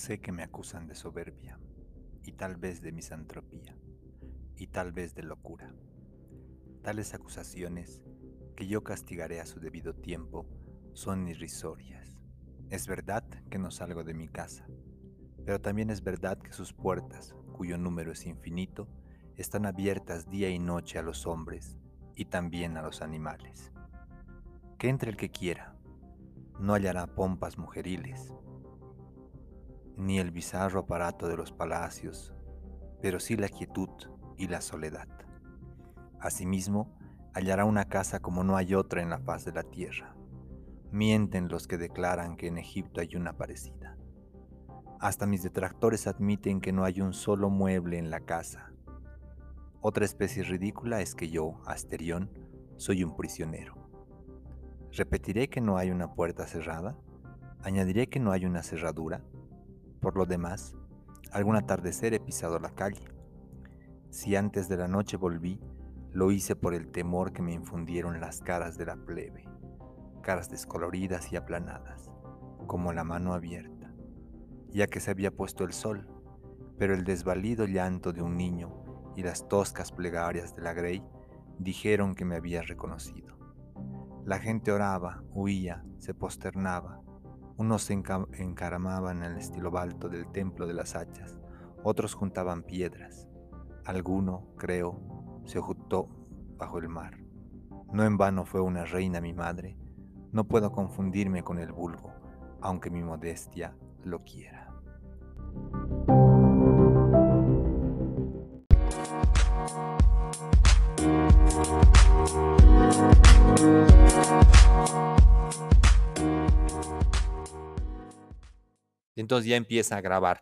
Sé que me acusan de soberbia, y tal vez de misantropía, y tal vez de locura. Tales acusaciones, que yo castigaré a su debido tiempo, son irrisorias. Es verdad que no salgo de mi casa, pero también es verdad que sus puertas, cuyo número es infinito, están abiertas día y noche a los hombres y también a los animales. Que entre el que quiera, no hallará pompas mujeriles, ni el bizarro aparato de los palacios, pero sí la quietud y la soledad. Asimismo, hallará una casa como no hay otra en la faz de la tierra. Mienten los que declaran que en Egipto hay una parecida. Hasta mis detractores admiten que no hay un solo mueble en la casa. Otra especie ridícula es que yo, Asterión, soy un prisionero. ¿Repetiré que no hay una puerta cerrada? ¿Añadiré que no hay una cerradura? Por lo demás, algún atardecer he pisado la calle. Si antes de la noche volví, lo hice por el temor que me infundieron las caras de la plebe, caras descoloridas y aplanadas, como la mano abierta, ya que se había puesto el sol, pero el desvalido llanto de un niño y las toscas plegarias de la Grey dijeron que me había reconocido. La gente oraba, huía, se posternaba, unos se encaramaban en el estilo alto del templo de las hachas, otros juntaban piedras. Alguno, creo, se ocultó bajo el mar. No en vano fue una reina mi madre, no puedo confundirme con el vulgo, aunque mi modestia lo quiera. Entonces ya empieza a grabar.